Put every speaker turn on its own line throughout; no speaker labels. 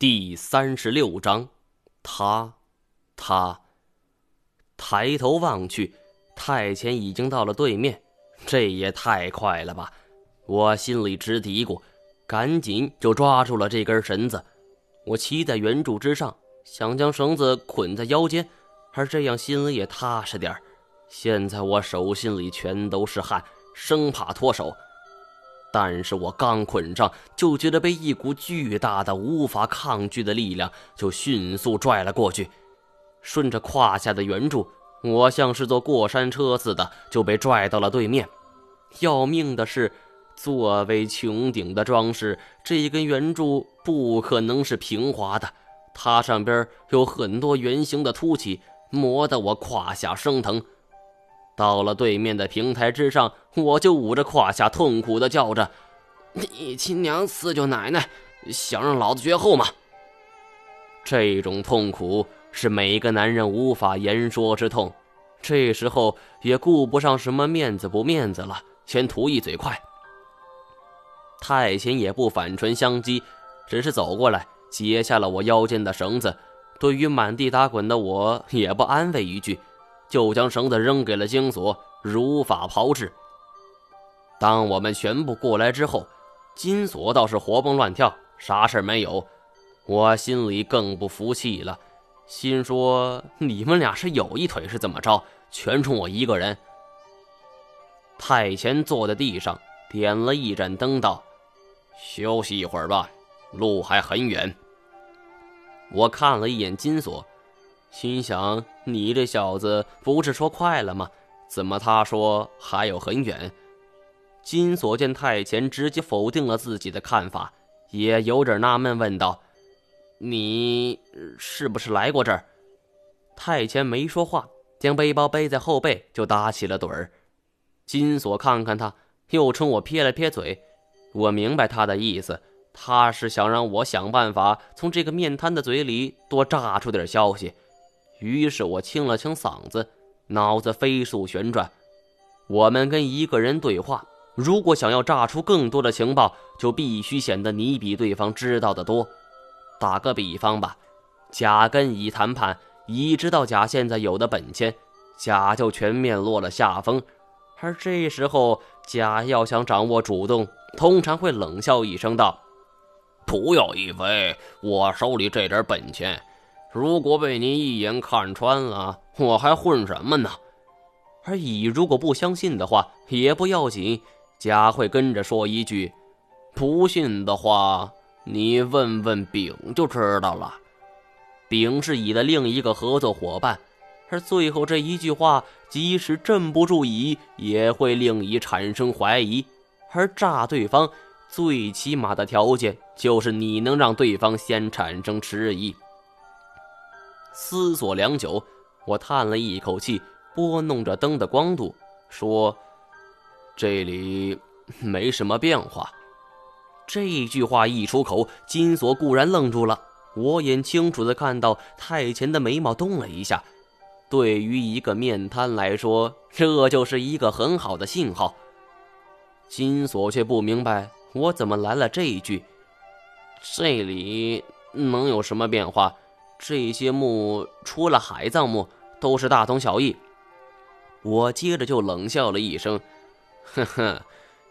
第三十六章，他，他。抬头望去，太前已经到了对面，这也太快了吧！我心里直嘀咕，赶紧就抓住了这根绳子。我骑在圆柱之上，想将绳子捆在腰间，而这样心里也踏实点现在我手心里全都是汗，生怕脱手。但是我刚捆上，就觉得被一股巨大的、无法抗拒的力量就迅速拽了过去。顺着胯下的圆柱，我像是坐过山车似的就被拽到了对面。要命的是，作为穹顶的装饰，这一根圆柱不可能是平滑的，它上边有很多圆形的凸起，磨得我胯下生疼。到了对面的平台之上，我就捂着胯下，痛苦的叫着：“你亲娘四舅奶奶，想让老子绝后吗？”这种痛苦是每个男人无法言说之痛。这时候也顾不上什么面子不面子了，先图一嘴快。太监也不反唇相讥，只是走过来解下了我腰间的绳子。对于满地打滚的我，也不安慰一句。就将绳子扔给了金锁，如法炮制。当我们全部过来之后，金锁倒是活蹦乱跳，啥事没有。我心里更不服气了，心说：你们俩是有一腿是怎么着？全冲我一个人。太前坐在地上，点了一盏灯，道：“休息一会儿吧，路还很远。”我看了一眼金锁。心想：“你这小子不是说快了吗？怎么他说还有很远？”金锁见太前直接否定了自己的看法，也有点纳闷，问道：“你是不是来过这儿？”太前没说话，将背包背在后背，就打起了盹儿。金锁看看他，又冲我撇了撇嘴。我明白他的意思，他是想让我想办法从这个面瘫的嘴里多炸出点消息。于是我清了清嗓子，脑子飞速旋转。我们跟一个人对话，如果想要炸出更多的情报，就必须显得你比对方知道的多。打个比方吧，甲跟乙谈判，乙知道甲现在有的本钱，甲就全面落了下风。而这时候，甲要想掌握主动，通常会冷笑一声道：“不要以为我手里这点本钱。”如果被你一眼看穿了，我还混什么呢？而乙如果不相信的话，也不要紧，甲会跟着说一句：“不信的话，你问问丙就知道了。”丙是乙的另一个合作伙伴，而最后这一句话，即使镇不住乙，也会令乙产生怀疑。而炸对方，最起码的条件就是你能让对方先产生迟疑。思索良久，我叹了一口气，拨弄着灯的光度，说：“这里没什么变化。”这句话一出口，金锁固然愣住了，我也清楚的看到太前的眉毛动了一下。对于一个面瘫来说，这就是一个很好的信号。金锁却不明白我怎么来了这一句：“这里能有什么变化？”这些墓除了海葬墓都是大同小异。我接着就冷笑了一声：“呵呵，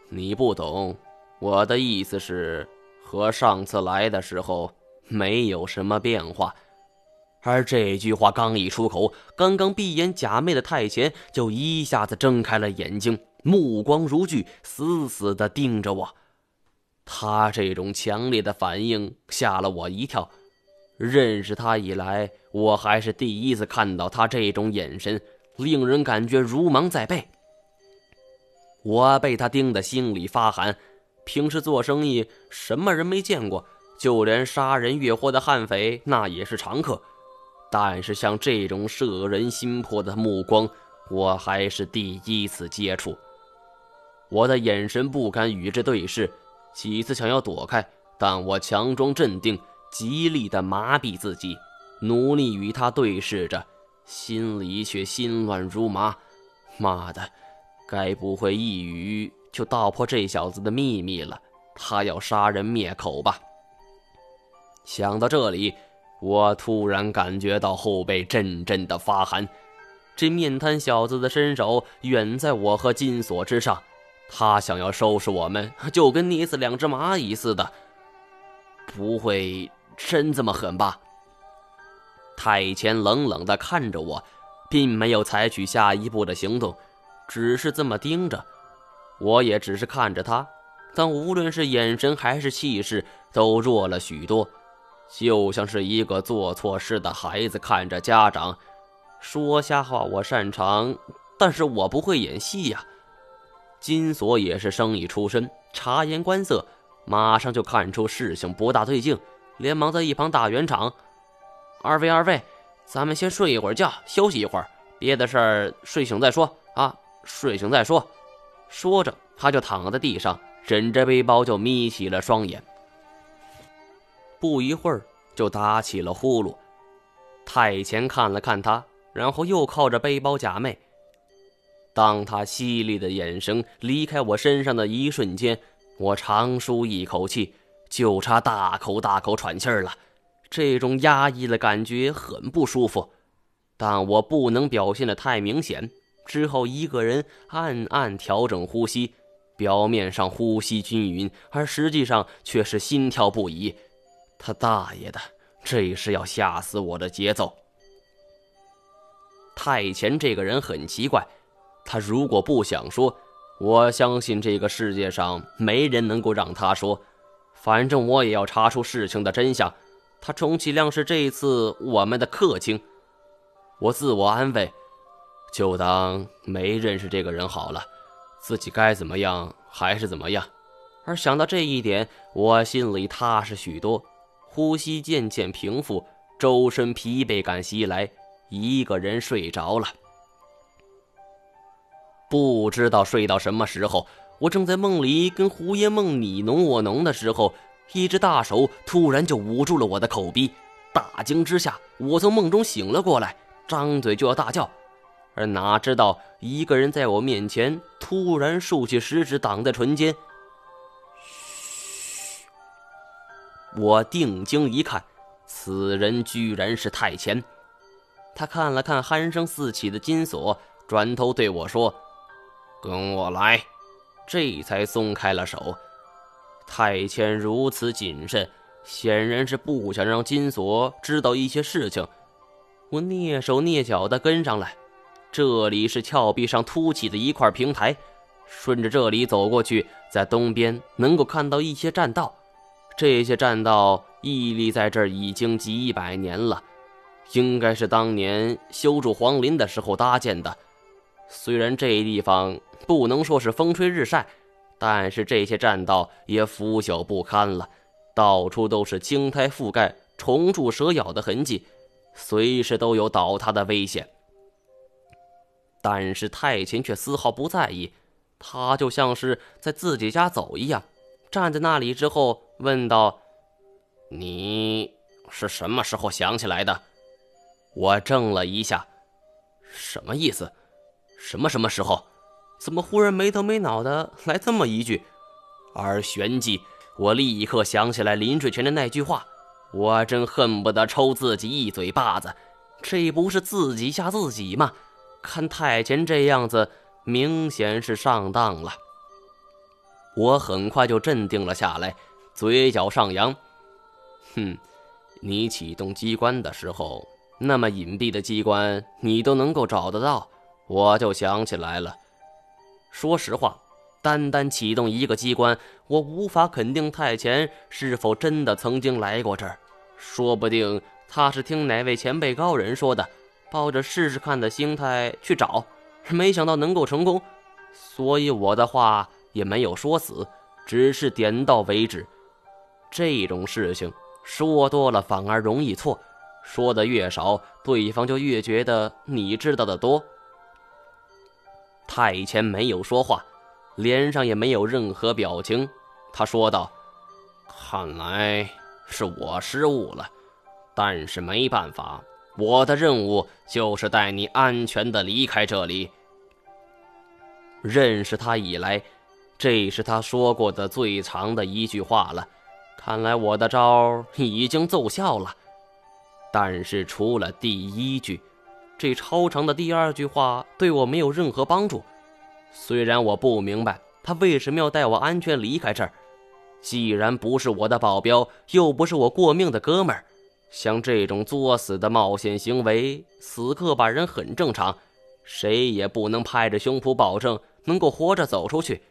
你不懂。我的意思是，和上次来的时候没有什么变化。”而这句话刚一出口，刚刚闭眼假寐的太前就一下子睁开了眼睛，目光如炬，死死地盯着我。他这种强烈的反应吓了我一跳。认识他以来，我还是第一次看到他这种眼神，令人感觉如芒在背。我被他盯得心里发寒。平时做生意，什么人没见过？就连杀人越货的悍匪，那也是常客。但是像这种摄人心魄的目光，我还是第一次接触。我的眼神不敢与之对视，几次想要躲开，但我强装镇定。极力的麻痹自己，努力与他对视着，心里却心乱如麻。妈的，该不会一语就道破这小子的秘密了？他要杀人灭口吧？想到这里，我突然感觉到后背阵阵的发寒。这面瘫小子的身手远在我和金锁之上，他想要收拾我们，就跟捏死两只蚂蚁似的。不会真这么狠吧？太前冷冷地看着我，并没有采取下一步的行动，只是这么盯着。我也只是看着他，但无论是眼神还是气势，都弱了许多，就像是一个做错事的孩子看着家长。说瞎话我擅长，但是我不会演戏呀。金锁也是生意出身，察言观色，马上就看出事情不大对劲，连忙在一旁打圆场：“二位二位，咱们先睡一会儿觉，休息一会儿，别的事儿睡醒再说啊，睡醒再说。”说着，他就躺在地上，枕着背包就眯起了双眼。不一会儿，就打起了呼噜。太前看了看他。然后又靠着背包假寐。当他犀利的眼神离开我身上的一瞬间，我长舒一口气，就差大口大口喘气儿了。这种压抑的感觉很不舒服，但我不能表现的太明显，之后一个人暗暗调整呼吸，表面上呼吸均匀，而实际上却是心跳不已。他大爷的，这是要吓死我的节奏！太前这个人很奇怪，他如果不想说，我相信这个世界上没人能够让他说。反正我也要查出事情的真相。他充其量是这一次我们的客卿。我自我安慰，就当没认识这个人好了，自己该怎么样还是怎么样。而想到这一点，我心里踏实许多，呼吸渐渐平复，周身疲惫感袭来。一个人睡着了，不知道睡到什么时候。我正在梦里跟胡爷梦你侬我侬的时候，一只大手突然就捂住了我的口鼻。大惊之下，我从梦中醒了过来，张嘴就要大叫，而哪知道一个人在我面前突然竖起食指挡在唇间。嘘！我定睛一看，此人居然是太前。他看了看鼾声四起的金锁，转头对我说：“跟我来。”这才松开了手。太谦如此谨慎，显然是不想让金锁知道一些事情。我蹑手蹑脚地跟上来。这里是峭壁上凸起的一块平台，顺着这里走过去，在东边能够看到一些栈道。这些栈道屹立在这儿已经几百年了。应该是当年修筑皇陵的时候搭建的。虽然这地方不能说是风吹日晒，但是这些栈道也腐朽不堪了，到处都是青苔覆盖、虫蛀蛇咬的痕迹，随时都有倒塌的危险。但是太秦却丝毫不在意，他就像是在自己家走一样，站在那里之后问道：“你是什么时候想起来的？”我怔了一下，什么意思？什么什么时候？怎么忽然没头没脑的来这么一句？而旋即，我立刻想起来林水泉的那句话，我真恨不得抽自己一嘴巴子。这不是自己吓自己吗？看太监这样子，明显是上当了。我很快就镇定了下来，嘴角上扬。哼，你启动机关的时候。那么隐蔽的机关，你都能够找得到，我就想起来了。说实话，单单启动一个机关，我无法肯定太前是否真的曾经来过这儿。说不定他是听哪位前辈高人说的，抱着试试看的心态去找，没想到能够成功。所以我的话也没有说死，只是点到为止。这种事情说多了反而容易错。说的越少，对方就越觉得你知道的多。太谦没有说话，脸上也没有任何表情。他说道：“看来是我失误了，但是没办法，我的任务就是带你安全的离开这里。”认识他以来，这是他说过的最长的一句话了。看来我的招已经奏效了。但是除了第一句，这超长的第二句话对我没有任何帮助。虽然我不明白他为什么要带我安全离开这儿，既然不是我的保镖，又不是我过命的哥们儿，像这种作死的冒险行为，死个把人很正常，谁也不能拍着胸脯保证能够活着走出去。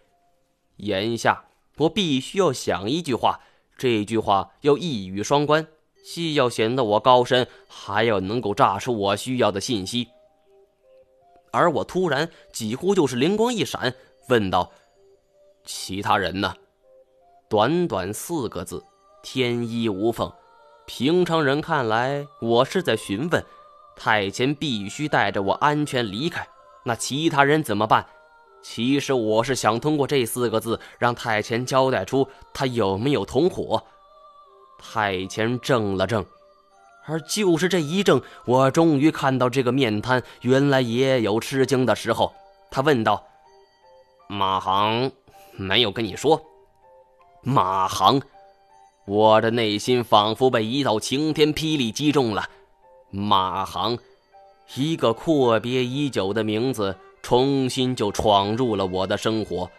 眼下我必须要想一句话，这句话要一语双关，既要显得我高深，还要能够榨出我需要的信息。而我突然几乎就是灵光一闪，问道：“其他人呢？”短短四个字，天衣无缝。平常人看来，我是在询问太前必须带着我安全离开。那其他人怎么办？其实我是想通过这四个字，让太前交代出他有没有同伙。太前怔了怔。而就是这一怔，我终于看到这个面瘫原来也有吃惊的时候。他问道：“马航没有跟你说？”马航，我的内心仿佛被一道晴天霹雳击中了。马航，一个阔别已久的名字，重新就闯入了我的生活。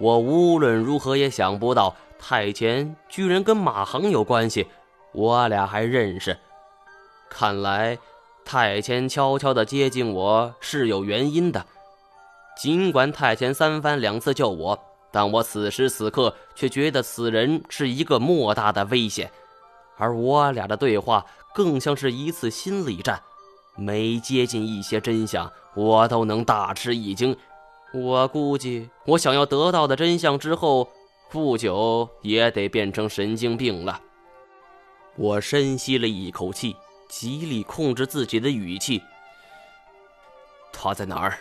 我无论如何也想不到，太前居然跟马恒有关系。我俩还认识，看来太前悄悄地接近我是有原因的。尽管太前三番两次救我，但我此时此刻却觉得此人是一个莫大的危险。而我俩的对话更像是一次心理战，每接近一些真相，我都能大吃一惊。我估计，我想要得到的真相之后，不久也得变成神经病了。我深吸了一口气，极力控制自己的语气。他在哪儿？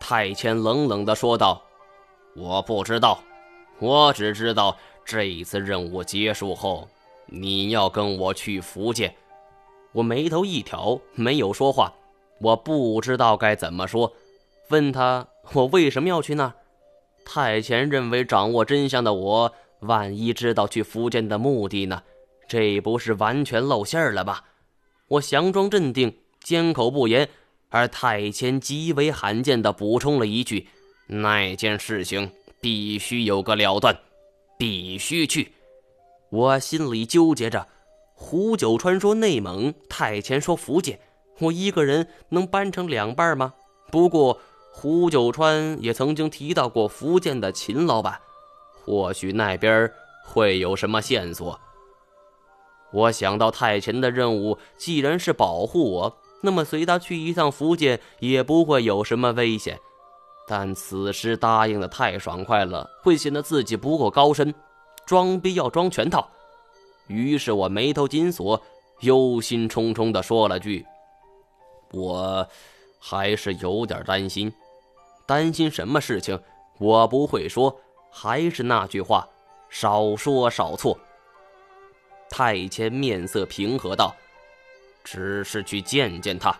太谦冷冷地说道：“我不知道，我只知道这一次任务结束后，你要跟我去福建。”我眉头一挑，没有说话。我不知道该怎么说，问他我为什么要去那儿。太前认为掌握真相的我，万一知道去福建的目的呢？这不是完全露馅儿了吧？我佯装镇定，缄口不言，而太前极为罕见地补充了一句：“那件事情必须有个了断，必须去。”我心里纠结着，胡九川说内蒙，太前说福建，我一个人能搬成两半吗？不过胡九川也曾经提到过福建的秦老板，或许那边会有什么线索。我想到太前的任务既然是保护我，那么随他去一趟福建也不会有什么危险。但此时答应的太爽快了，会显得自己不够高深，装逼要装全套。于是我眉头紧锁，忧心忡忡地说了句：“我还是有点担心。担心什么事情？我不会说。还是那句话，少说少错。”太监面色平和道：“只是去见见他。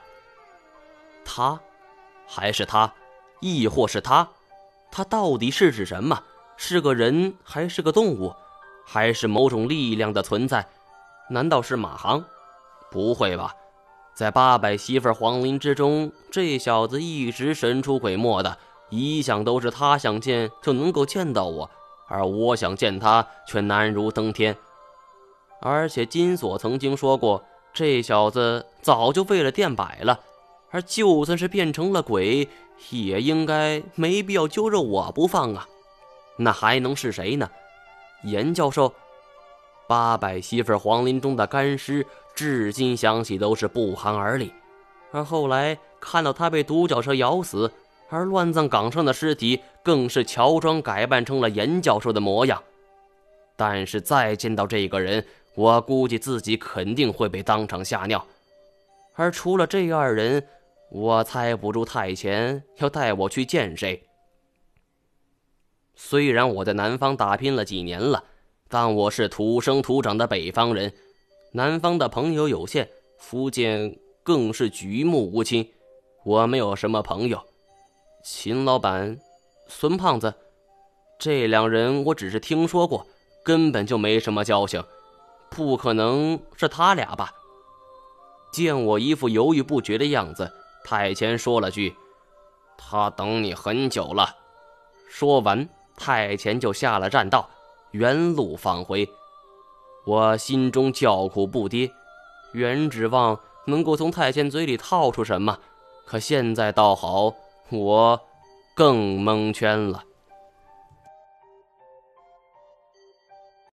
他，还是他，亦或是他？他到底是指什么？是个人，还是个动物？还是某种力量的存在？难道是马航？不会吧！在八百媳妇黄陵之中，这小子一直神出鬼没的，一向都是他想见就能够见到我，而我想见他却难如登天。”而且金锁曾经说过，这小子早就为了电摆了，而就算是变成了鬼，也应该没必要揪着我不放啊。那还能是谁呢？严教授？八百媳妇黄林中的干尸，至今想起都是不寒而栗。而后来看到他被独角兽咬死，而乱葬岗上的尸体更是乔装改扮成了严教授的模样。但是再见到这个人。我估计自己肯定会被当场吓尿，而除了这二人，我猜不出太前要带我去见谁。虽然我在南方打拼了几年了，但我是土生土长的北方人，南方的朋友有限，福建更是举目无亲，我没有什么朋友。秦老板、孙胖子，这两人我只是听说过。根本就没什么交情，不可能是他俩吧？见我一副犹豫不决的样子，太前说了句：“他等你很久了。”说完，太前就下了栈道，原路返回。我心中叫苦不迭，原指望能够从太监嘴里套出什么，可现在倒好，我更蒙圈了。